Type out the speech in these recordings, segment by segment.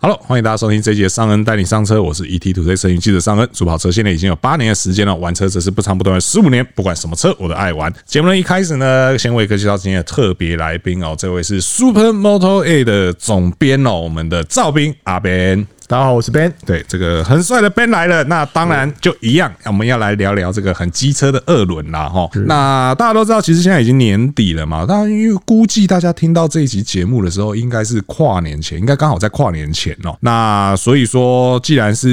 Hello，欢迎大家收听这一集的尚恩带你上车，我是 ETtoday 车云记者尚恩。主跑车现在已经有八年的时间了，玩车则是不长不短的十五年。不管什么车，我都爱玩。节目呢一开始呢，先为各位介绍今天的特别来宾哦，这位是 Super Moto A 的总编哦，我们的赵斌阿斌。大家好，我是 Ben。对，这个很帅的 Ben 来了。那当然就一样，我们要来聊聊这个很机车的二轮啦，哈。那大家都知道，其实现在已经年底了嘛。当然，因为估计大家听到这一集节目的时候，应该是跨年前，应该刚好在跨年前哦。那所以说，既然是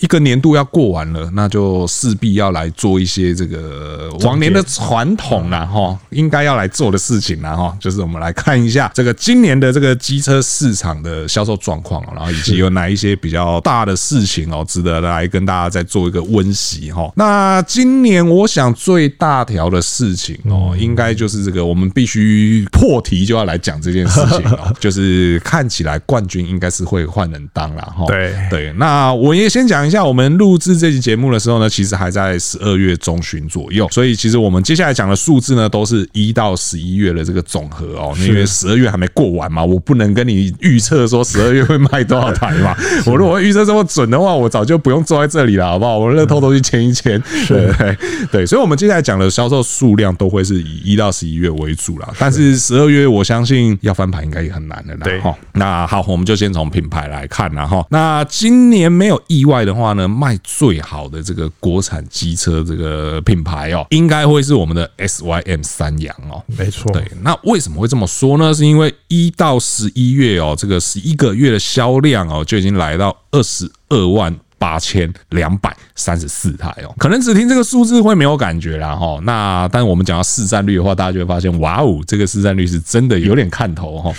一个年度要过完了，那就势必要来做一些这个往年的传统啦，哈，应该要来做的事情啦，哈，就是我们来看一下这个今年的这个机车市场的销售状况，然后以及有哪一些。比较大的事情哦，值得来跟大家再做一个温习哈。那今年我想最大条的事情哦，应该就是这个，我们必须破题就要来讲这件事情哦，就是看起来冠军应该是会换人当了哈。对对，那我也先讲一下，我们录制这期节目的时候呢，其实还在十二月中旬左右，所以其实我们接下来讲的数字呢，都是一到十一月的这个总和哦，因为十二月还没过完嘛，我不能跟你预测说十二月会卖多少台嘛。我如果预测这么准的话，我早就不用坐在这里了，好不好？我们乐透都去签一签，对对对。所以，我们接下来讲的销售数量都会是以一到十一月为主啦。但是十二月，我相信要翻盘应该也很难的啦。对哈。那好，我们就先从品牌来看啦哈。那今年没有意外的话呢，卖最好的这个国产机车这个品牌哦，应该会是我们的 SYM 三阳哦。没错。对。那为什么会这么说呢？是因为一到十一月哦，这个十一个月的销量哦，就已经来到。二十二万。八千两百三十四台哦，可能只听这个数字会没有感觉啦哈。那但我们讲到市占率的话，大家就会发现，哇哦，这个市占率是真的有点看头哈。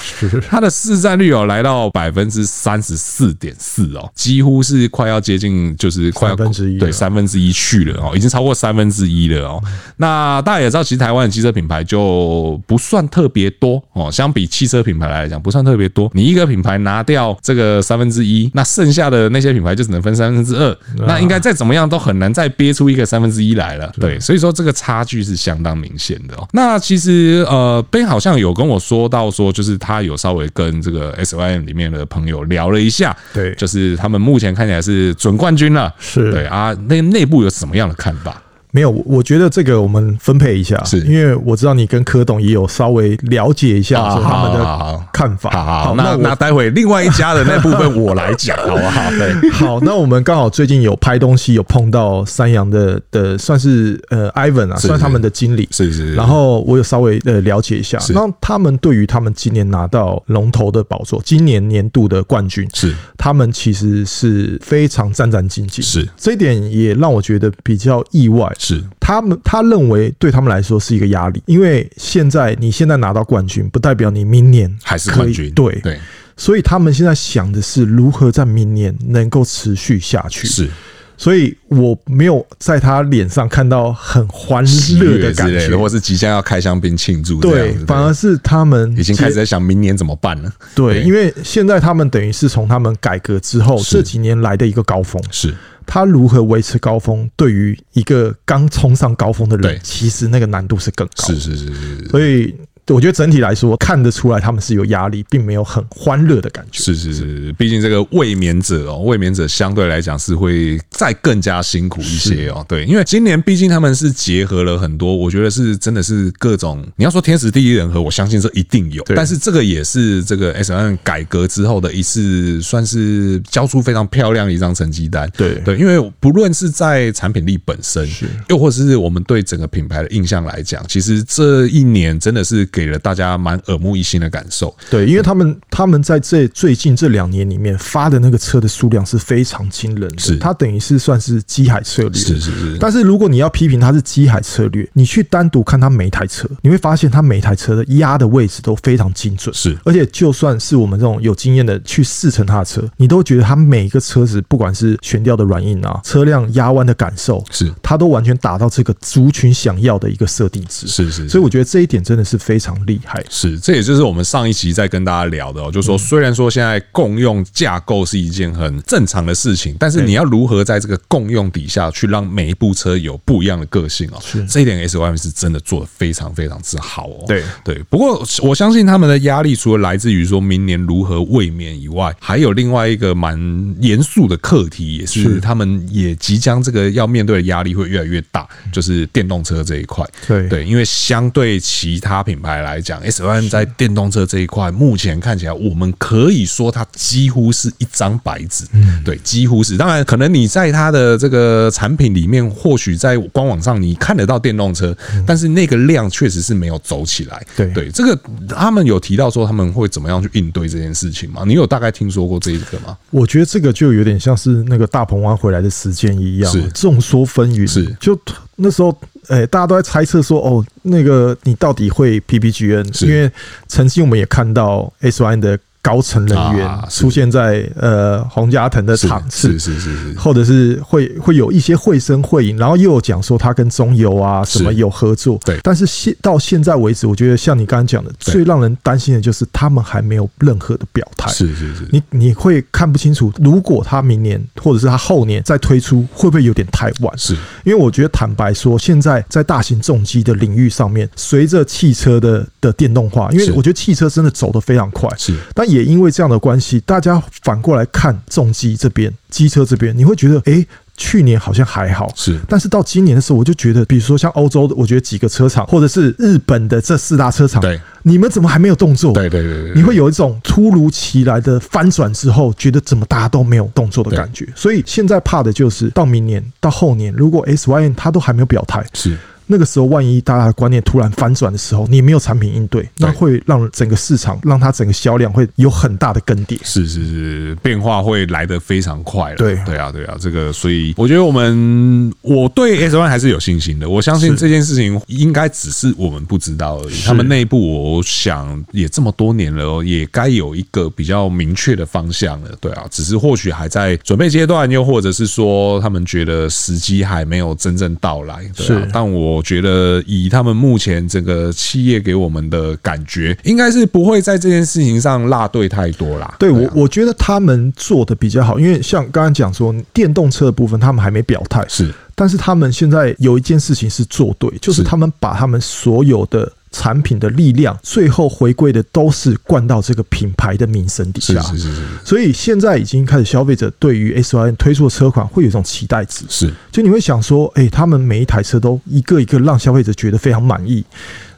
它的市占率哦，来到百分之三十四点四哦，几乎是快要接近，就是快要三分之一，对三分之一去了哦，已经超过三分之一了哦。那大家也知道，其实台湾的汽车品牌就不算特别多哦，相比汽车品牌来讲，不算特别多。你一个品牌拿掉这个三分之一，那剩下的那些品牌就只能分三。三分之二，那应该再怎么样都很难再憋出一个三分之一来了。对，所以说这个差距是相当明显的哦。那其实呃，Ben 好像有跟我说到说，就是他有稍微跟这个 SYM 里面的朋友聊了一下，对，就是他们目前看起来是准冠军了。是对啊，那内部有什么样的看法？没有，我觉得这个我们分配一下，是因为我知道你跟柯董也有稍微了解一下他们的看法。好，好，好，那那待会另外一家的那部分我来讲，好不好？对，好，那我们刚好最近有拍东西，有碰到三洋的的，算是呃，Ivan 啊，算他们的经理，是是。然后我有稍微呃了解一下，那他们对于他们今年拿到龙头的宝座，今年年度的冠军，是他们其实是非常战战兢兢，是这一点也让我觉得比较意外。是他们，他认为对他们来说是一个压力，因为现在你现在拿到冠军，不代表你明年还是冠军。对对，所以他们现在想的是如何在明年能够持续下去。是，所以我没有在他脸上看到很欢乐的感觉，或是即将要开香槟庆祝。对，反而是他们已经开始在想明年怎么办了。对，因为现在他们等于是从他们改革之后这几年来的一个高峰。是。他如何维持高峰？对于一个刚冲上高峰的人，其实那个难度是更高。是是是是，所以。我觉得整体来说看得出来，他们是有压力，并没有很欢乐的感觉。是是是，毕竟这个卫冕者哦，卫冕者相对来讲是会再更加辛苦一些哦。对，因为今年毕竟他们是结合了很多，我觉得是真的是各种。你要说天时地利人和，我相信这一定有。但是这个也是这个 SYM 改革之后的一次，算是交出非常漂亮的一张成绩单。对对，因为不论是在产品力本身，又或是我们对整个品牌的印象来讲，其实这一年真的是。给了大家蛮耳目一新的感受，对，因为他们他们在这最近这两年里面发的那个车的数量是非常惊人的，是。它等于是算是机海策略，是是是。但是如果你要批评它是机海策略，你去单独看它每台车，你会发现它每台车的压的位置都非常精准，是。而且就算是我们这种有经验的去试乘它的车，你都觉得它每一个车子，不管是悬吊的软硬啊，车辆压弯的感受，是。它都完全达到这个族群想要的一个设定值，是是。所以我觉得这一点真的是非常。常厉害。是，这也就是我们上一集在跟大家聊的哦，就是说虽然说现在共用架构是一件很正常的事情，但是你要如何在这个共用底下去让每一部车有不一样的个性哦？是，这一点 S Y M 是真的做的非常非常之好哦。对对，不过我相信他们的压力除了来自于说明年如何卫冕以外，还有另外一个蛮严肃的课题，也是他们也即将这个要面对的压力会越来越大，就是电动车这一块。对对，因为相对其他品牌来讲，S-Line 在电动车这一块目前看起来，我们可以说它几乎是一张白纸。嗯，对，几乎是。当然，可能你在它的这个产品里面，或许在官网上你看得到电动车，但是那个量确实是没有走起来。对对，这个他们有提到说他们会怎么样去应对这件事情吗？你有大概听说过这一个吗？我觉得这个就有点像是那个大鹏湾回来的时间一样，是众说纷纭。是就那时候，哎、欸，大家都在猜测说，哦，那个你到底会 PPGN？因为曾经我们也看到 S-Line 的。高层人员出现在呃洪家腾的场次，是是是是，或者是会会有一些会声会影，然后又有讲说他跟中油啊什么有合作，对。但是现到现在为止，我觉得像你刚刚讲的，最让人担心的就是他们还没有任何的表态，是是是。你你会看不清楚，如果他明年或者是他后年再推出，会不会有点太晚？是因为我觉得坦白说，现在在大型重机的领域上面，随着汽车的的电动化，因为我觉得汽车真的走得非常快，是，但。也因为这样的关系，大家反过来看重机这边、机车这边，你会觉得，哎，去年好像还好，是，但是到今年的时候，我就觉得，比如说像欧洲的，我觉得几个车厂，或者是日本的这四大车厂，对，你们怎么还没有动作？对对对，你会有一种突如其来的翻转之后，觉得怎么大家都没有动作的感觉。所以现在怕的就是到明年、到后年，如果 S Y N 它都还没有表态，是。那个时候，万一大家的观念突然反转的时候，你没有产品应对，那会让整个市场，让它整个销量会有很大的更迭。是是是，变化会来得非常快了。对对啊对啊，这个所以我觉得我们我对 S-Line 还是有信心的。我相信这件事情应该只是我们不知道而已。他们内部，我想也这么多年了，也该有一个比较明确的方向了。对啊，只是或许还在准备阶段，又或者是说他们觉得时机还没有真正到来。对啊，但我。觉得以他们目前整个企业给我们的感觉，应该是不会在这件事情上落队太多啦。对我，我觉得他们做的比较好，因为像刚刚讲说电动车的部分，他们还没表态，是，但是他们现在有一件事情是做对，就是他们把他们所有的。产品的力量，最后回归的都是灌到这个品牌的名声底下。是是是是。所以现在已经开始，消费者对于 S-Line 推出的车款会有一种期待值。是，就你会想说，哎，他们每一台车都一个一个让消费者觉得非常满意。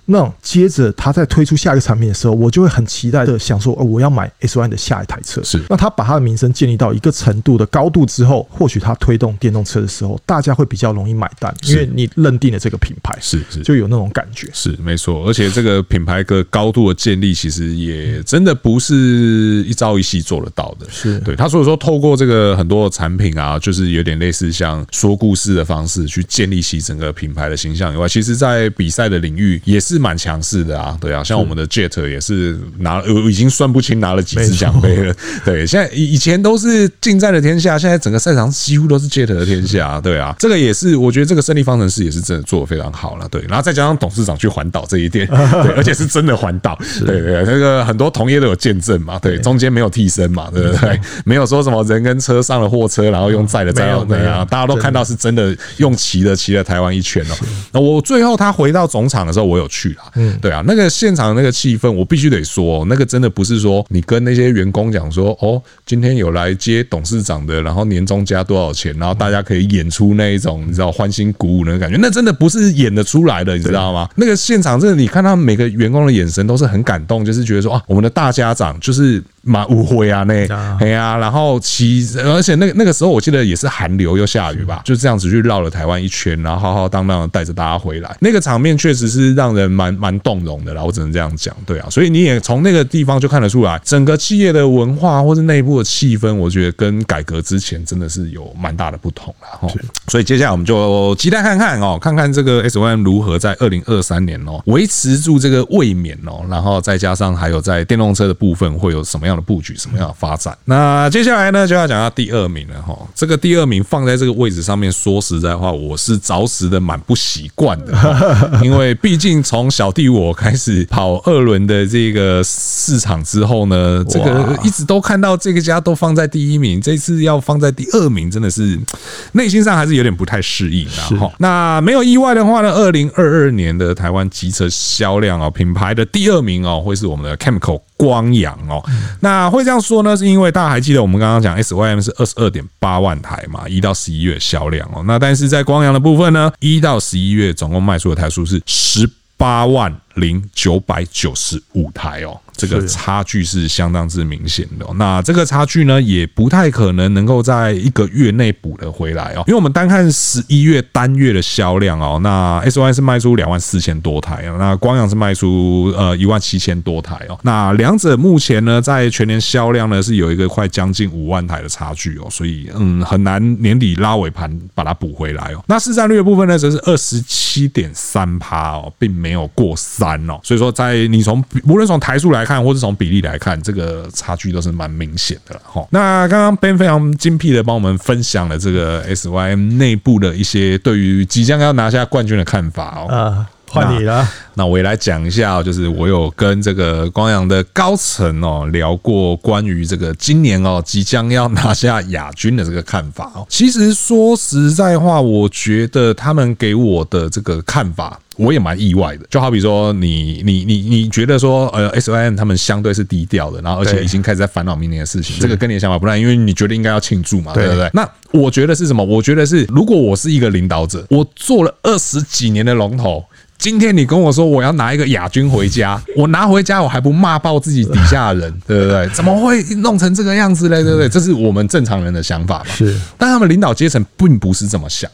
那接着他在推出下一个产品的时候，我就会很期待的想说，哦，我要买 S-Line 的下一台车。是，那他把他的名声建立到一个程度的高度之后，或许他推动电动车的时候，大家会比较容易买单，因为你认定了这个品牌，是是，就有那种感觉。是没错，而且这个品牌的高度的建立，其实也真的不是一朝一夕做得到的。是对他，所以说透过这个很多的产品啊，就是有点类似像说故事的方式去建立起整个品牌的形象以外，其实在比赛的领域也是。是蛮强势的啊，对啊，像我们的 Jet 也是拿，已经算不清拿了几次奖杯了。对，现在以以前都是劲战的天下，现在整个赛场几乎都是 Jet 的天下。对啊，这个也是，我觉得这个胜利方程式也是真的做的非常好了。对，然后再加上董事长去环岛这一点，对，而且是真的环岛。对对，那个很多同业都有见证嘛。对，中间没有替身嘛，对不对？没有说什么人跟车上了货车，然后用载的载到那样，大家都看到是真的用骑的骑了台湾一圈哦。那我最后他回到总场的时候，我有去。嗯，对啊，那个现场那个气氛，我必须得说，那个真的不是说你跟那些员工讲说，哦，今天有来接董事长的，然后年终加多少钱，然后大家可以演出那一种你知道欢欣鼓舞的感觉，那真的不是演得出来的，你知道吗？那个现场真的，你看他们每个员工的眼神都是很感动，就是觉得说啊，我们的大家长就是。蛮误会啊，那哎呀，然后骑，而且那个那个时候我记得也是寒流又下雨吧，就这样子去绕了台湾一圈，然后浩浩荡荡的带着大家回来，那个场面确实是让人蛮蛮动容的啦，我只能这样讲，对啊，所以你也从那个地方就看得出来，整个企业的文化或是内部的气氛，我觉得跟改革之前真的是有蛮大的不同了哈。所以接下来我们就期待看看哦，看看这个 S-Line 如何在二零二三年哦维持住这个卫冕哦，然后再加上还有在电动车的部分会有什么样样的布局，什么样的发展。那接下来呢，就要讲到第二名了哈。这个第二名放在这个位置上面，说实在话，我是着实的蛮不习惯的，因为毕竟从小弟我开始跑二轮的这个市场之后呢，这个一直都看到这个家都放在第一名，这次要放在第二名，真的是内心上还是有点不太适应的哈。那没有意外的话呢，二零二二年的台湾机车销量哦，品牌的第二名哦，会是我们的 Kemco 光阳哦。那会这样说呢，是因为大家还记得我们刚刚讲 SYM 是二十二点八万台嘛，一到十一月销量哦。那但是在光阳的部分呢，一到十一月总共卖出的台数是十八万零九百九十五台哦。这个差距是相当之明显的，那这个差距呢，也不太可能能够在一个月内补得回来哦，因为我们单看十一月单月的销量哦，那 SYM 是卖出两万四千多台，那光阳是卖出呃一万七千多台哦，那两者目前呢，在全年销量呢是有一个快将近五万台的差距哦，所以嗯很难年底拉尾盘把它补回来哦。那市占率的部分呢，则是二十七点三趴哦，并没有过三哦，所以说在你从无论从台数来。看，或是从比例来看，这个差距都是蛮明显的哈。那刚刚 Ben 非常精辟的帮我们分享了这个 SYM 内部的一些对于即将要拿下冠军的看法哦。啊，换你了那。那我也来讲一下，就是我有跟这个光阳的高层哦聊过关于这个今年哦即将要拿下亚军的这个看法哦。其实说实在话，我觉得他们给我的这个看法。我也蛮意外的，就好比说你你你你觉得说呃，S Y N 他们相对是低调的，然后而且已经开始在烦恼明年的事情，这个跟你的想法不太，因为你觉得应该要庆祝嘛，对不对？那我觉得是什么？我觉得是如果我是一个领导者，我做了二十几年的龙头。今天你跟我说我要拿一个亚军回家，我拿回家我还不骂爆自己底下的人，对不对？怎么会弄成这个样子嘞？对不对？这是我们正常人的想法嘛。是，但他们领导阶层并不是这么想，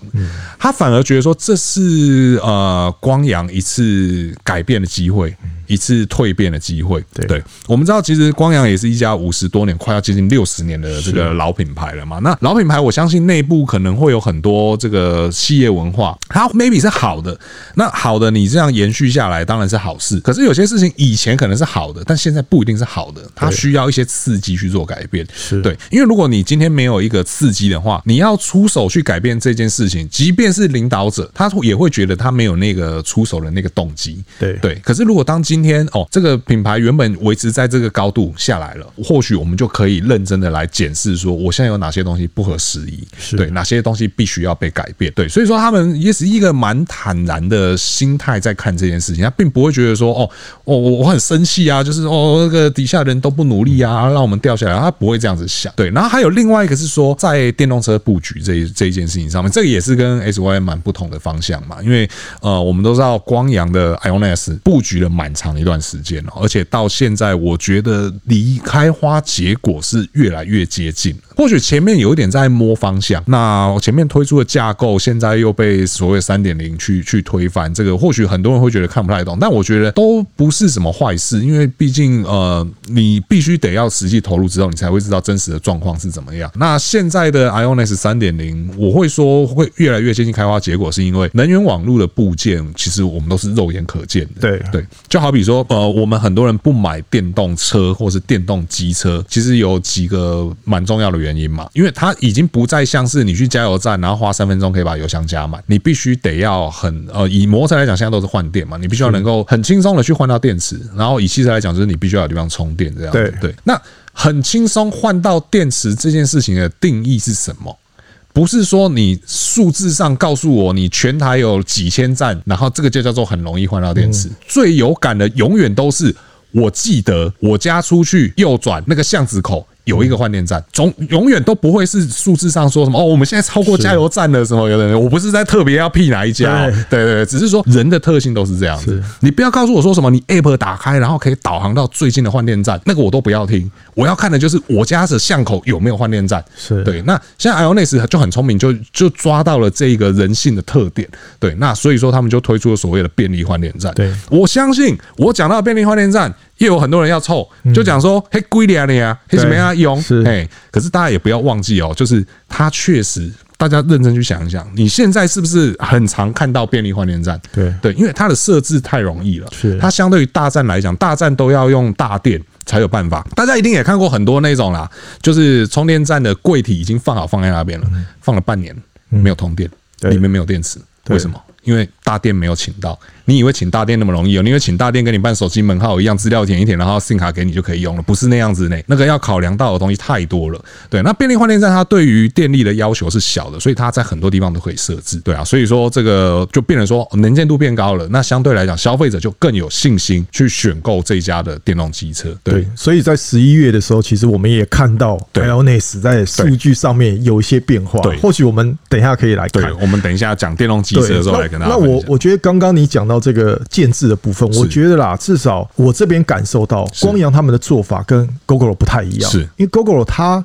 他反而觉得说这是呃光阳一次改变的机会。一次蜕变的机会，对，我们知道，其实光阳也是一家五十多年，快要接近六十年的这个老品牌了嘛。那老品牌，我相信内部可能会有很多这个企业文化，它 maybe 是好的。那好的，你这样延续下来当然是好事。可是有些事情以前可能是好的，但现在不一定是好的，它需要一些刺激去做改变。是对，因为如果你今天没有一个刺激的话，你要出手去改变这件事情，即便是领导者，他也会觉得他没有那个出手的那个动机。对对。可是如果当今今天哦，这个品牌原本维持在这个高度下来了，或许我们就可以认真的来检视说，我现在有哪些东西不合时宜，是对哪些东西必须要被改变。对，所以说他们也是一个蛮坦然的心态在看这件事情，他并不会觉得说，哦，我我我很生气啊，就是哦，那个底下人都不努力啊，让我们掉下来，他不会这样子想。对，然后还有另外一个是说，在电动车布局这这一件事情上面，这个也是跟 SYM 蛮不同的方向嘛，因为呃，我们都知道光阳的 IONIS 布局了蛮长。一段时间了，而且到现在，我觉得离开花结果是越来越接近。或许前面有一点在摸方向，那前面推出的架构，现在又被所谓三点零去去推翻，这个或许很多人会觉得看不太懂，但我觉得都不是什么坏事，因为毕竟呃，你必须得要实际投入之后，你才会知道真实的状况是怎么样。那现在的 IONIQ 三点零，我会说会越来越接近开花结果，是因为能源网络的部件，其实我们都是肉眼可见的。对对，就好比说呃，我们很多人不买电动车或是电动机车，其实有几个蛮重要的。原因嘛，因为它已经不再像是你去加油站，然后花三分钟可以把油箱加满，你必须得要很呃，以摩托车来讲，现在都是换电嘛，你必须要能够很轻松的去换到电池，然后以汽车来讲，就是你必须要有地方充电这样子。对对，那很轻松换到电池这件事情的定义是什么？不是说你数字上告诉我你全台有几千站，然后这个就叫做很容易换到电池。最有感的永远都是，我记得我家出去右转那个巷子口。有一个换电站，总永远都不会是数字上说什么哦，我们现在超过加油站了什么有的人，我不是在特别要辟哪一家，对对对，只是说人的特性都是这样子。你不要告诉我说什么，你 App 打开然后可以导航到最近的换电站，那个我都不要听。我要看的就是我家的巷口有没有换电站。是对，那现在 Ionis 就很聪明，就就抓到了这一个人性的特点。对，那所以说他们就推出了所谓的便利换电站。对，我相信我讲到便利换电站。也有很多人要凑，就讲说嘿贵点你啊，嘿什么呀用？哎，可是大家也不要忘记哦，就是它确实，大家认真去想一想，你现在是不是很常看到便利换电站？对对，因为它的设置太容易了，是它相对于大站来讲，大站都要用大电。才有办法。大家一定也看过很多那种啦，就是充电站的柜体已经放好放在那边了，放了半年没有通电，里面没有电池，为什么？因为大店没有请到。你以为请大店那么容易哦？你以为请大店跟你办手机门号一样，资料填一填，然后 SIM 卡给你就可以用了？不是那样子呢，那个要考量到的东西太多了。对，那便利换电站它对于电力的要求是小的，所以它在很多地方都可以设置。对啊，所以说这个就变成说能见度变高了，那相对来讲消费者就更有信心去选购这一家的电动机车。对，对，所以在十一月的时候，其实我们也看到 Ionis 在数据上面有一些变化。对，或许我们等一下可以来看。对，我们等一下讲电动机车的时候来跟大家。那我我觉得刚刚你讲到这个建制的部分，我觉得啦，至少我这边感受到光阳他们的做法跟 Gogoro 不太一样，是。因为 Gogoro 他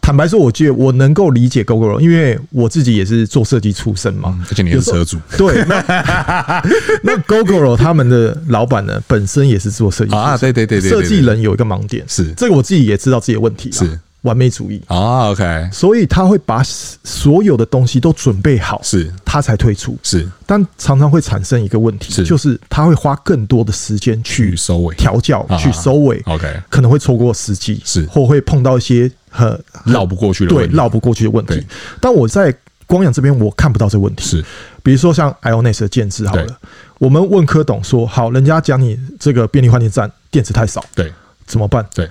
坦白说，我觉得我能够理解 Gogoro，因为我自己也是做设计出身嘛，而且你是车主，对，那 那 Gogoro 他们的老板呢，本身也是做设计啊，对对对对，设计人有一个盲点，是。这个我自己也知道自己的问题是。完美主义。啊，OK，所以他会把所有的东西都准备好，是，他才退出，是，但常常会产生一个问题，就是他会花更多的时间去收尾、调教、去收尾，OK，可能会错过时机，是，或会碰到一些很绕不过去的，对，绕不过去的问题。但我在光阳这边，我看不到这个问题，是，比如说像 Ionis 的建制好了，我们问柯董说，好，人家讲你这个便利换电站电池太少，对，怎么办？对。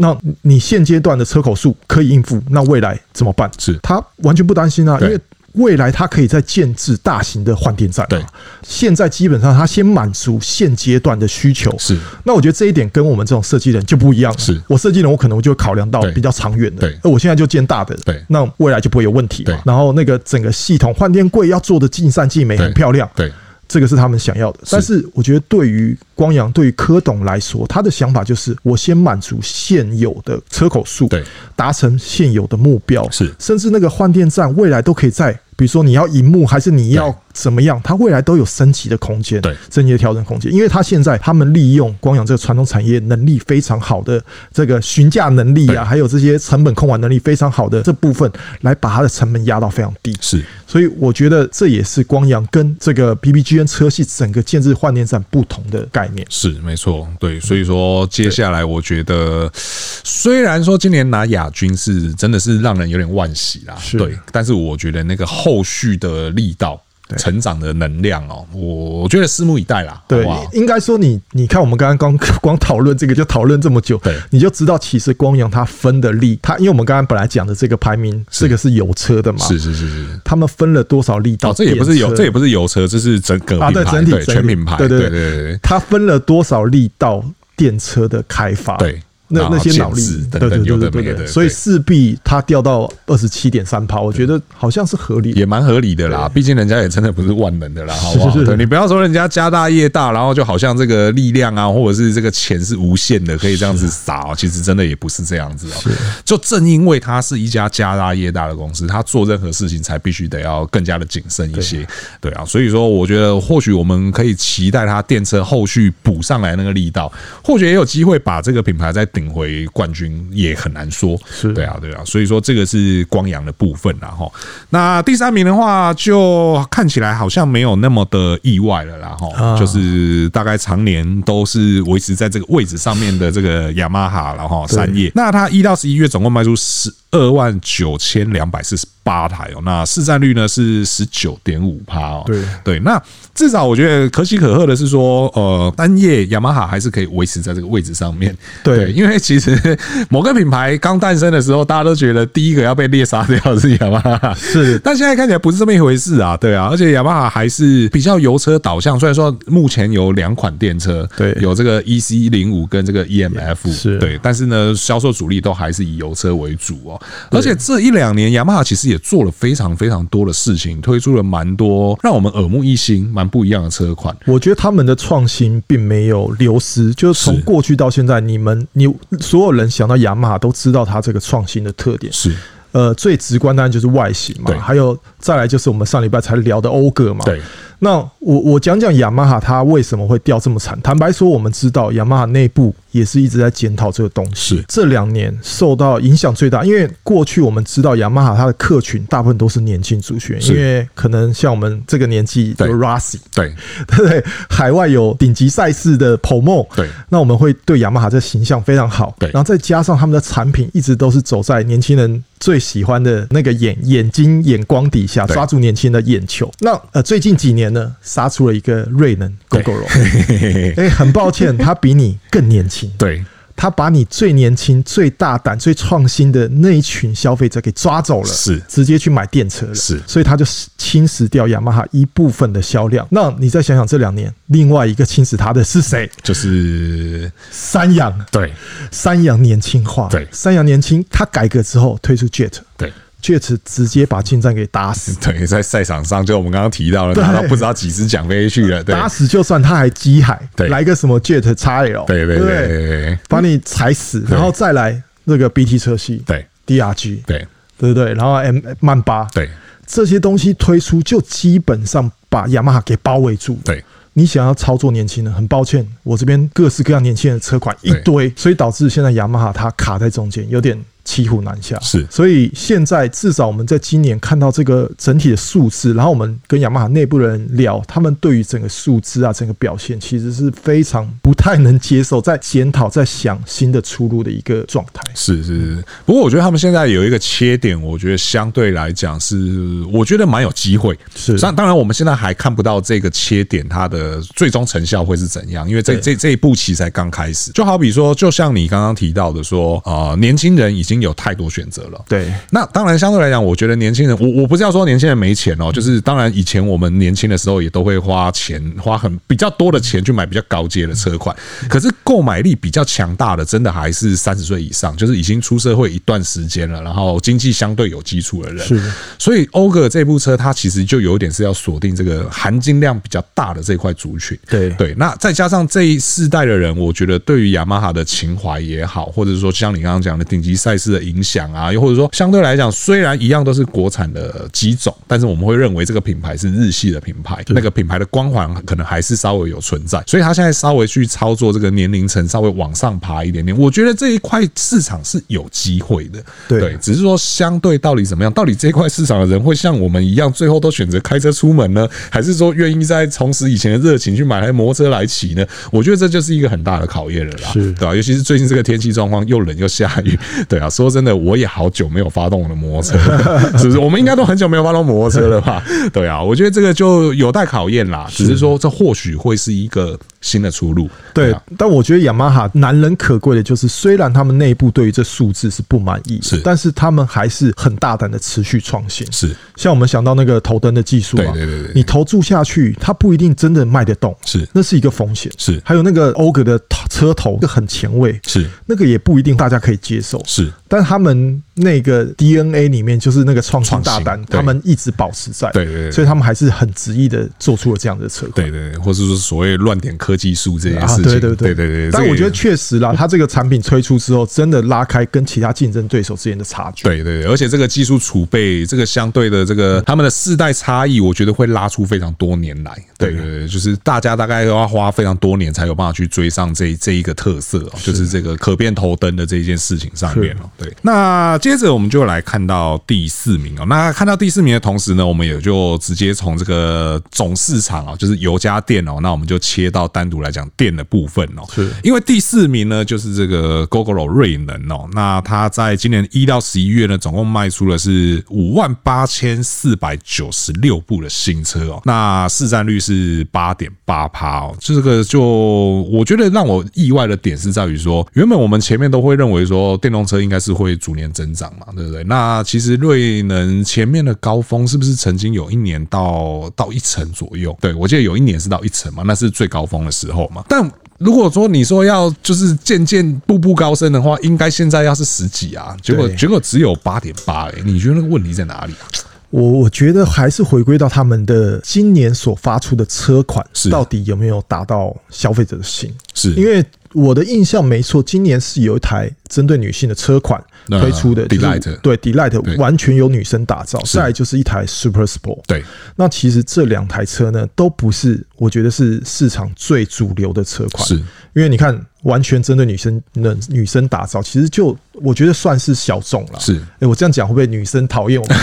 那你现阶段的车口数可以应付，那未来怎么办？是他完全不担心啊，因为未来他可以再建置大型的换电站。对，现在基本上他先满足现阶段的需求。是，那我觉得这一点跟我们这种设计人就不一样。是我设计人，我可能就会考量到比较长远的。对，而我现在就建大的。对，那未来就不会有问题。对，然后那个整个系统换电柜要做的尽善尽美，很漂亮。对。这个是他们想要的，但是我觉得对于光阳、对于柯董来说，他的想法就是我先满足现有的车口数，对，达成现有的目标，是，甚至那个换电站未来都可以在。比如说你要荧幕还是你要怎么样，它未来都有升级的空间，对，升级的调整空间。因为它现在他们利用光阳这个传统产业能力非常好的这个询价能力啊，还有这些成本控管能力非常好的这部分，来把它的成本压到非常低。是，所以我觉得这也是光阳跟这个 PPGN 车系整个建置换电站不同的概念。是，没错，对。所以说接下来我觉得，虽然说今年拿亚军是真的是让人有点惋惜啦，对，但是我觉得那个后。后续的力道、成长的能量哦，我我觉得拭目以待啦。对，应该说你你看，我们刚刚刚 光讨论这个就讨论这么久，对，你就知道其实光阳它分的力，它因为我们刚刚本来讲的这个排名，这个是油车的嘛，是是是是，他们分了多少力道？这也不是油，这也不是油车，这是整个啊，对，整体全品牌，对对对对，它分了多少力道电车的开发？对。那那些脑力等等有的没的，所以势必它掉到二十七点三趴，我觉得好像是合理，也蛮合理的啦。毕竟人家也真的不是万能的啦，好不好？对，你不要说人家家大业大，然后就好像这个力量啊，或者是这个钱是无限的，可以这样子撒。其实真的也不是这样子哦。就正因为它是一家家大业大的公司，它做任何事情才必须得要更加的谨慎一些。对啊，所以说我觉得或许我们可以期待它电车后续补上来那个力道，或许也有机会把这个品牌在。领回冠军也很难说，是。对啊，对啊，所以说这个是光阳的部分啦哈。那第三名的话，就看起来好像没有那么的意外了啦哈，就是大概常年都是维持在这个位置上面的这个雅马哈然后三叶，那它一到十一月总共卖出十二万九千两百四十八台哦，那市占率呢是十九点五趴哦。对对，那至少我觉得可喜可贺的是说，呃，单叶雅马哈还是可以维持在这个位置上面。对，因为其实某个品牌刚诞生的时候，大家都觉得第一个要被猎杀掉的是雅马哈，是，但现在看起来不是这么一回事啊。对啊，而且雅马哈还是比较油车导向，虽然说目前有两款电车，对，有这个 EC 零五跟这个 EMF，是对，但是呢，销售主力都还是以油车为主哦。而且这一两年，雅马哈其实也做了非常非常多的事情，推出了蛮多让我们耳目一新、蛮不一样的车款。我觉得他们的创新并没有流失，就是从过去到现在，你们你所有人想到雅马哈都知道它这个创新的特点是。呃，最直观当然就是外形嘛，还有再来就是我们上礼拜才聊的謳歌嘛。对，那我我讲讲雅马哈它为什么会掉这么惨？坦白说，我们知道雅马哈内部也是一直在检讨这个东西。是这两年受到影响最大，因为过去我们知道雅马哈它的客群大部分都是年轻族群，因为可能像我们这个年纪有 Rossi，对对？海外有顶级赛事的 Promo，对，那我们会对雅马哈这形象非常好。对，然后再加上他们的产品一直都是走在年轻人最喜欢的那个眼眼睛眼光底下，抓住年轻人的眼球。那呃，最近几年呢，杀出了一个瑞能 Gogoro，哎，很抱歉，他比你更年轻。对。他把你最年轻、最大胆、最创新的那一群消费者给抓走了，是直接去买电车了，是，所以他就侵蚀掉雅马哈一部分的销量。那你再想想，这两年另外一个侵蚀他的是谁？就是三洋。对，三洋年轻化。对，三洋年轻，他改革之后推出 Jet。对。确实直接把进站给打死。对，在赛场上，就我们刚刚提到了，拿到不知道几只奖杯去了。打死就算他还机海，来个什么 Jet XL，对对对，把你踩死，然后再来那个 BT 车系，对。DRG，对。对对，然后 M 曼巴，对。这些东西推出，就基本上把雅马哈给包围住。对，你想要操作年轻人，很抱歉，我这边各式各样年轻人的车款一堆，所以导致现在雅马哈它卡在中间，有点。骑虎难下是，所以现在至少我们在今年看到这个整体的数字，然后我们跟雅马哈内部的人聊，他们对于整个数字啊，整个表现其实是非常不太能接受，在检讨，在想新的出路的一个状态。是是是，不过我觉得他们现在有一个切点，我觉得相对来讲是，我觉得蛮有机会。是，当当然我们现在还看不到这个切点它的最终成效会是怎样，因为这这这一步棋才刚开始。就好比说，就像你刚刚提到的说，呃，年轻人已经。有太多选择了，对。那当然，相对来讲，我觉得年轻人，我我不是要说年轻人没钱哦，就是当然，以前我们年轻的时候也都会花钱，花很比较多的钱去买比较高阶的车款。可是购买力比较强大的，真的还是三十岁以上，就是已经出社会一段时间了，然后经济相对有基础的人。是。所以欧格这部车，它其实就有一点是要锁定这个含金量比较大的这块族群。对对。那再加上这一世代的人，我觉得对于雅马哈的情怀也好，或者是说像你刚刚讲的顶级赛事。的影响啊，又或者说相对来讲，虽然一样都是国产的机种，但是我们会认为这个品牌是日系的品牌，那个品牌的光环可能还是稍微有存在，所以他现在稍微去操作这个年龄层稍微往上爬一点点，我觉得这一块市场是有机会的，对，只是说相对到底怎么样，到底这块市场的人会像我们一样，最后都选择开车出门呢，还是说愿意再重拾以前的热情去买台摩托车来骑呢？我觉得这就是一个很大的考验了啦，是对吧？尤其是最近这个天气状况又冷又下雨，对啊。说真的，我也好久没有发动我的摩托车了，是不是？我们应该都很久没有发动摩托车了吧？对啊，我觉得这个就有待考验啦。只是说，这或许会是一个新的出路。对，但我觉得雅马哈难能可贵的就是，虽然他们内部对于这数字是不满意，是，但是他们还是很大胆的持续创新。是，像我们想到那个头灯的技术，对对对，你投注下去，它不一定真的卖得动，是，那是一个风险。是，还有那个欧格的车头，个很前卫，是，那个也不一定大家可以接受。是。但他们那个 DNA 里面就是那个创新大胆，他们一直保持在，对对，对，所以他们还是很执意的做出了这样的车款，对对，或是说所谓乱点科技术这件事情，对对对。对对。但我觉得确实啦，它这个产品推出之后，真的拉开跟其他竞争对手之间的差距，对对对，而且这个技术储备，这个相对的这个他们的世代差异，我觉得会拉出非常多年来，对。对对，就是大家大概都要花非常多年才有办法去追上这这一个特色，就是这个可变头灯的这一件事情上面。了。对，那接着我们就来看到第四名哦。那看到第四名的同时呢，我们也就直接从这个总市场啊，就是油家电哦，那我们就切到单独来讲电的部分哦。是，因为第四名呢，就是这个 Gogoro 瑞能哦。那它在今年一到十一月呢，总共卖出了是五万八千四百九十六部的新车哦。那市占率是八点八趴哦。这个就我觉得让我意外的点是在于说，原本我们前面都会认为说电动车应该是。是会逐年增长嘛，对不对？那其实瑞能前面的高峰是不是曾经有一年到到一成左右？对，我记得有一年是到一成嘛，那是最高峰的时候嘛。但如果说你说要就是渐渐步步高升的话，应该现在要是十几啊，结果结果只有八点八，哎，你觉得那个问题在哪里啊？我我觉得还是回归到他们的今年所发出的车款，是到底有没有达到消费者的心？是因为。我的印象没错，今年是有一台针对女性的车款，推出的 Delight，对 Delight 完全由女生打造。再来就是一台 Super Sport，对。那其实这两台车呢，都不是我觉得是市场最主流的车款，是因为你看。完全针对女生的女生打造，其实就我觉得算是小众了。是，哎，我这样讲会不会女生讨厌我们？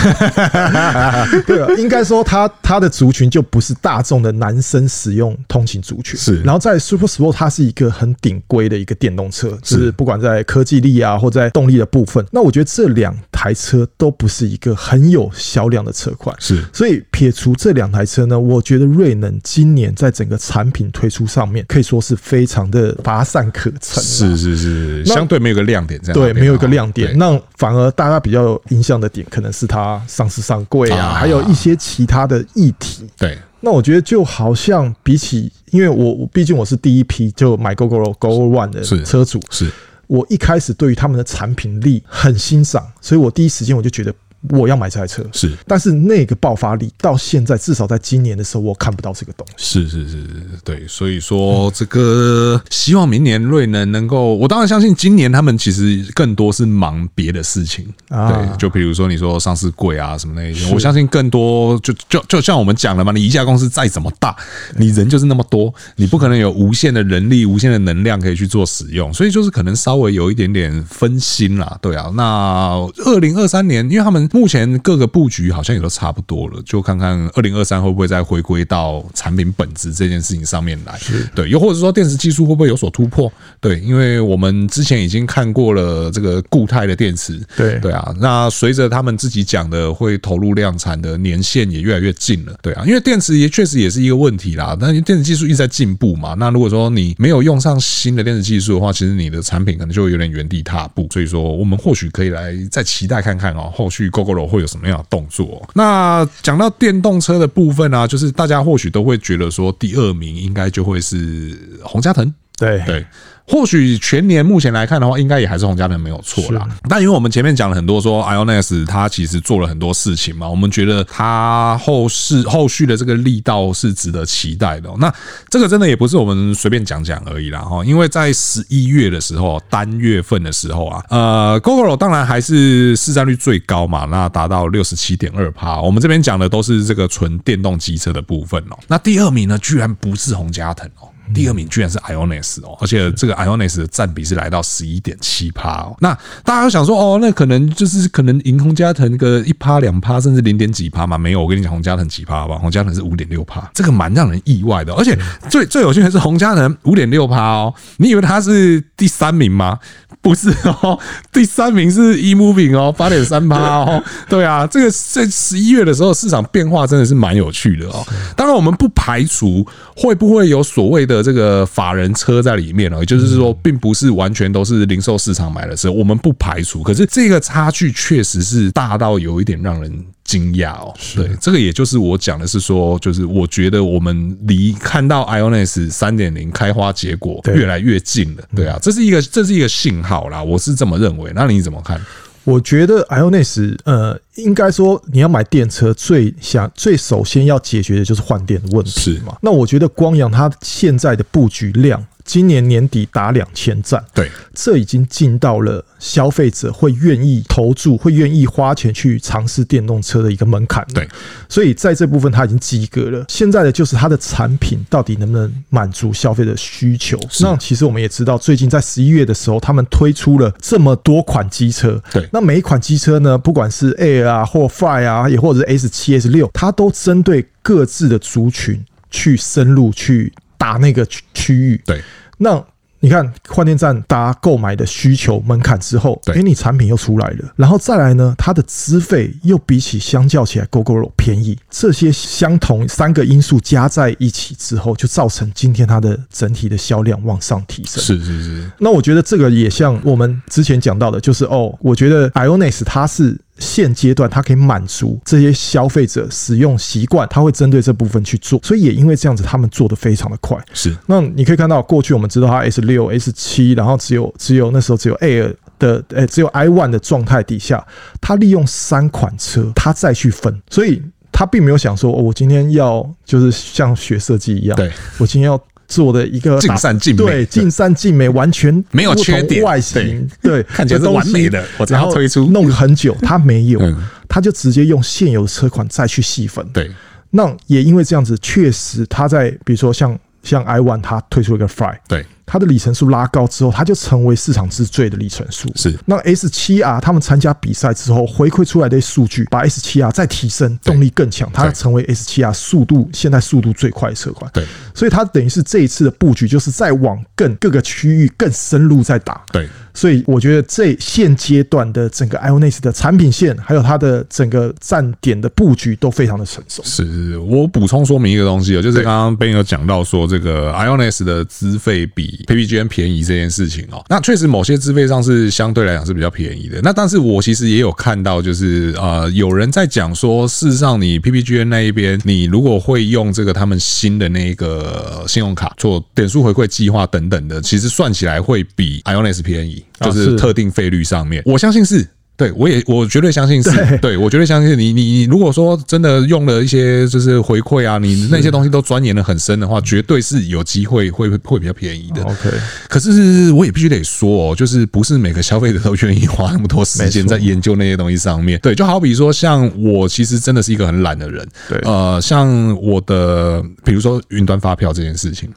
对啊，应该说它它的族群就不是大众的男生使用通勤族群。是，然后在 Super Sport，它是一个很顶规的一个电动车，就是不管在科技力啊，或在动力的部分，那我觉得这两台车都不是一个很有销量的车款。是，所以撇除这两台车呢，我觉得瑞能今年在整个产品推出上面，可以说是非常的乏善可陈，是是是，相对没有个亮点，这样对，没有一个亮点，那反而大家比较有印象的点，可能是它上市上柜啊，还有一些其他的议题。对，那我觉得就好像比起，因为我我毕竟我是第一批就买 Gogoro Gogoro One 的车主，是。我一开始对于他们的产品力很欣赏，所以我第一时间我就觉得。我要买这台车，是，但是那个爆发力到现在，至少在今年的时候，我看不到这个东西。是是是是，对，所以说这个希望明年瑞能能够，我当然相信今年他们其实更多是忙别的事情，对，就比如说你说上市贵啊什么那些，我相信更多就就就像我们讲了嘛，你一家公司再怎么大，你人就是那么多，你不可能有无限的人力、无限的能量可以去做使用，所以就是可能稍微有一点点分心啦，对啊。那二零二三年，因为他们。目前各个布局好像也都差不多了，就看看二零二三会不会再回归到产品本质这件事情上面来。对，又或者说电池技术会不会有所突破？对，因为我们之前已经看过了这个固态的电池。对对啊，那随着他们自己讲的会投入量产的年限也越来越近了。对啊，因为电池也确实也是一个问题啦。但电池技术一直在进步嘛，那如果说你没有用上新的电池技术的话，其实你的产品可能就会有点原地踏步。所以说，我们或许可以来再期待看看哦，后续 Gogoro 会有什么样的动作？那讲到电动车的部分啊，就是大家或许都会觉得说，第二名应该就会是洪嘉腾。对对。或许全年目前来看的话，应该也还是宏佳腾没有错啦。但因为我们前面讲了很多，说 IONIS 它其实做了很多事情嘛，我们觉得它后市后续的这个力道是值得期待的。那这个真的也不是我们随便讲讲而已啦哈，因为在十一月的时候，单月份的时候啊，呃，Gogoro 当然还是市占率最高嘛，那达到六十七点二趴。我们这边讲的都是这个纯电动机车的部分哦。那第二名呢，居然不是洪家腾哦。第二名居然是 IONIS 哦，而且这个 IONIS 的占比是来到十一点七趴哦。那大家都想说哦，那可能就是可能赢宏佳腾个一趴两趴，甚至零点几趴嘛？没有，我跟你讲，宏佳腾几趴吧？宏佳腾是五点六趴，这个蛮让人意外的。而且最最有趣的是宏佳腾五点六趴哦，你以为他是第三名吗？不是哦，第三名是 eMoving 哦，八点三八哦。对啊，这个在十一月的时候市场变化真的是蛮有趣的哦。当然，我们不排除会不会有所谓的。这个法人车在里面哦，也就是说，并不是完全都是零售市场买的车，我们不排除。可是这个差距确实是大到有一点让人惊讶哦。对，这个也就是我讲的是说，就是我觉得我们离看到 IONIS 三点零开花结果越来越近了。对啊，这是一个这是一个信号啦，我是这么认为。那你怎么看？我觉得 IONIS 呃，应该说你要买电车，最想最首先要解决的就是换电的问题嘛。那我觉得光阳它现在的布局量。今年年底达两千站，对，这已经进到了消费者会愿意投注、会愿意花钱去尝试电动车的一个门槛。对，所以在这部分它已经及格了。现在的就是它的产品到底能不能满足消费的需求？那其实我们也知道，最近在十一月的时候，他们推出了这么多款机车。对，那每一款机车呢，不管是 Air 啊，或 Five 啊，也或者是 S 七、S 六，它都针对各自的族群去深入去。打那个区区域，对，那你看换电站大家购买的需求门槛之后，哎，你产品又出来了，然后再来呢，它的资费又比起相较起来，Gogoro 便宜，这些相同三个因素加在一起之后，就造成今天它的整体的销量往上提升。是是是，那我觉得这个也像我们之前讲到的，就是哦，我觉得 IONIS 它是。现阶段它可以满足这些消费者使用习惯，它会针对这部分去做，所以也因为这样子，他们做的非常的快。是，那你可以看到，过去我们知道它 S 六、S 七，然后只有只有那时候只有 Air 的，诶，只有 i one 的状态底下，它利用三款车，它再去分，所以它并没有想说，哦，我今天要就是像学设计一样，对，我今天要。做的一个尽善尽美，对，尽善尽美，完全没有缺点，外形对，看起来是完美的。我然后推出弄很久，他没有，他就直接用现有的车款再去细分。对，那也因为这样子，确实他在比如说像像 i one，他推出一个 Fly，对。它的里程数拉高之后，它就成为市场之最的里程数。是，那 S 七 R 他们参加比赛之后回馈出来的数据，把 S 七 R 再提升，动力更强，它成为 S 七 R 速度现在速度最快的车款。对，所以它等于是这一次的布局，就是在往更各个区域更深入在打。对，所以我觉得这现阶段的整个 IONIS 的产品线，还有它的整个站点的布局都非常的成熟。是，我补充说明一个东西哦，就是刚刚 Ben 有讲到说这个 IONIS 的资费比。PPGN 便宜这件事情哦，那确实某些资费上是相对来讲是比较便宜的。那但是我其实也有看到，就是呃，有人在讲说，事实上你 PPGN 那一边，你如果会用这个他们新的那个信用卡做点数回馈计划等等的，其实算起来会比 IONIS 便宜，就是特定费率上面，我相信是。对，我也我绝对相信是，对，对我绝对相信你你你如果说真的用了一些就是回馈啊，你那些东西都钻研的很深的话，绝对是有机会会会比较便宜的。OK，可是我也必须得说哦，就是不是每个消费者都愿意花那么多时间在研究那些东西上面。对，就好比说像我其实真的是一个很懒的人。对，呃，像我的比如说云端发票这件事情。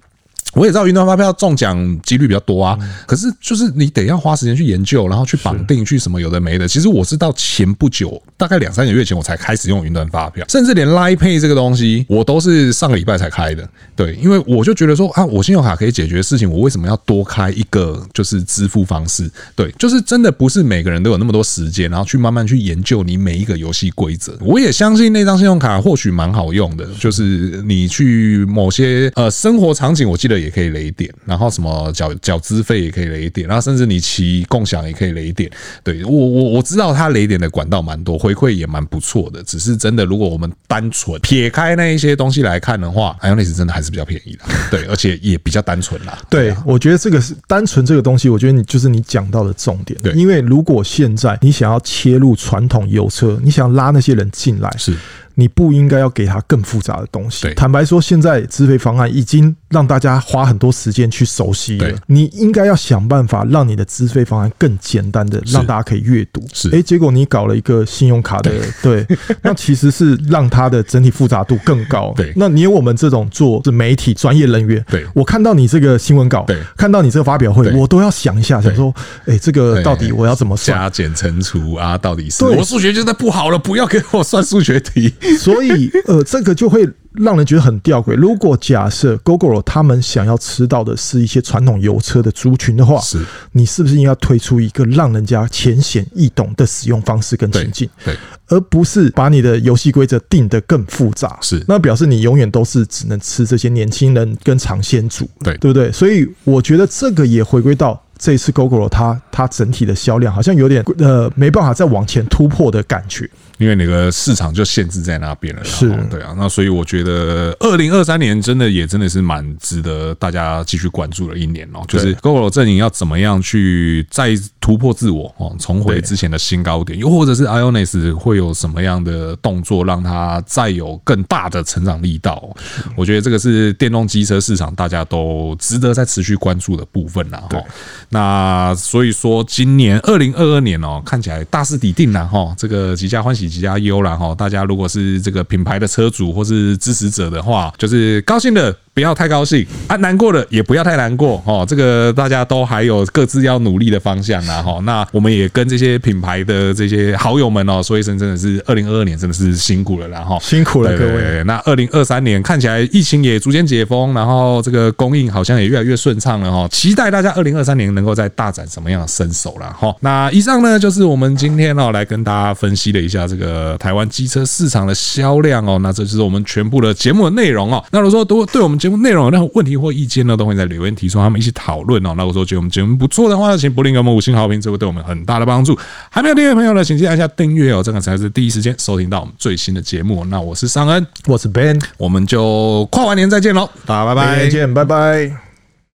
我也知道云端发票中奖几率比较多啊，可是就是你得要花时间去研究，然后去绑定，去什么有的没的。其实我是到前不久，大概两三个月前，我才开始用云端发票，甚至连 Line Pay 这个东西，我都是上个礼拜才开的。对，因为我就觉得说啊，我信用卡可以解决的事情，我为什么要多开一个就是支付方式？对，就是真的不是每个人都有那么多时间，然后去慢慢去研究你每一个游戏规则。我也相信那张信用卡或许蛮好用的，就是你去某些呃生活场景，我记得。也可以雷点，然后什么缴缴资费也可以雷点，然后甚至你骑共享也可以雷点。对，我我我知道它雷点的管道蛮多，回馈也蛮不错的。只是真的，如果我们单纯撇开那一些东西来看的话，IONIS 真的还是比较便宜的。对，而且也比较单纯啦。对，我觉得这个是单纯这个东西，我觉得你就是你讲到的重点。对，因为如果现在你想要切入传统油车，你想要拉那些人进来，是。你不应该要给他更复杂的东西。坦白说，现在资费方案已经让大家花很多时间去熟悉了。你应该要想办法让你的资费方案更简单的，让大家可以阅读。是，哎，结果你搞了一个信用卡的，对，那其实是让它的整体复杂度更高。对，那你有我们这种做是媒体专业人员，对，我看到你这个新闻稿，对，看到你这个发表会，我都要想一下，想说，哎，这个到底我要怎么算？加减乘除啊，到底是我数学觉得不好了，不要给我算数学题。所以，呃，这个就会让人觉得很吊诡。如果假设 Gogoro 他们想要吃到的是一些传统油车的族群的话，是，你是不是应该推出一个让人家浅显易懂的使用方式跟情境？对，而不是把你的游戏规则定得更复杂。是，那表示你永远都是只能吃这些年轻人跟尝鲜族，对，对不对？所以我觉得这个也回归到。这一次 Gogoro 它它整体的销量好像有点呃没办法再往前突破的感觉，因为那个市场就限制在那边了。是，对啊，那所以我觉得二零二三年真的也真的是蛮值得大家继续关注的一年哦。就是 Gogoro 阵营要怎么样去再突破自我哦，重回之前的新高点，又或者是 IONIS 会有什么样的动作让它再有更大的成长力道？我觉得这个是电动机车市场大家都值得再持续关注的部分啦。哈。那所以说，今年二零二二年哦，看起来大势已定了哈。这个几家欢喜几家优了哈。大家如果是这个品牌的车主或是支持者的话，就是高兴的。不要太高兴啊，难过的也不要太难过哦。这个大家都还有各自要努力的方向啦哈。那我们也跟这些品牌的这些好友们哦说一声，真的是二零二二年真的是辛苦了啦哈，辛苦了各位。那二零二三年看起来疫情也逐渐解封，然后这个供应好像也越来越顺畅了哈。期待大家二零二三年能够再大展什么样的身手了哈。那以上呢就是我们今天哦来跟大家分析了一下这个台湾机车市场的销量哦。那这就是我们全部的节目的内容哦。那如果说都对我们节内容有任何问题或意见呢，都会在留言提出，他们一起讨论哦。那我说觉得我们节目不错的话，请不吝给我们五星好评，这会对我们很大的帮助。还没有订阅的朋友呢，请记得按下订阅哦，这个才是第一时间收听到我们最新的节目。那我是尚恩，我是 Ben，我们就跨完年再见喽，大家拜拜，再见，拜拜。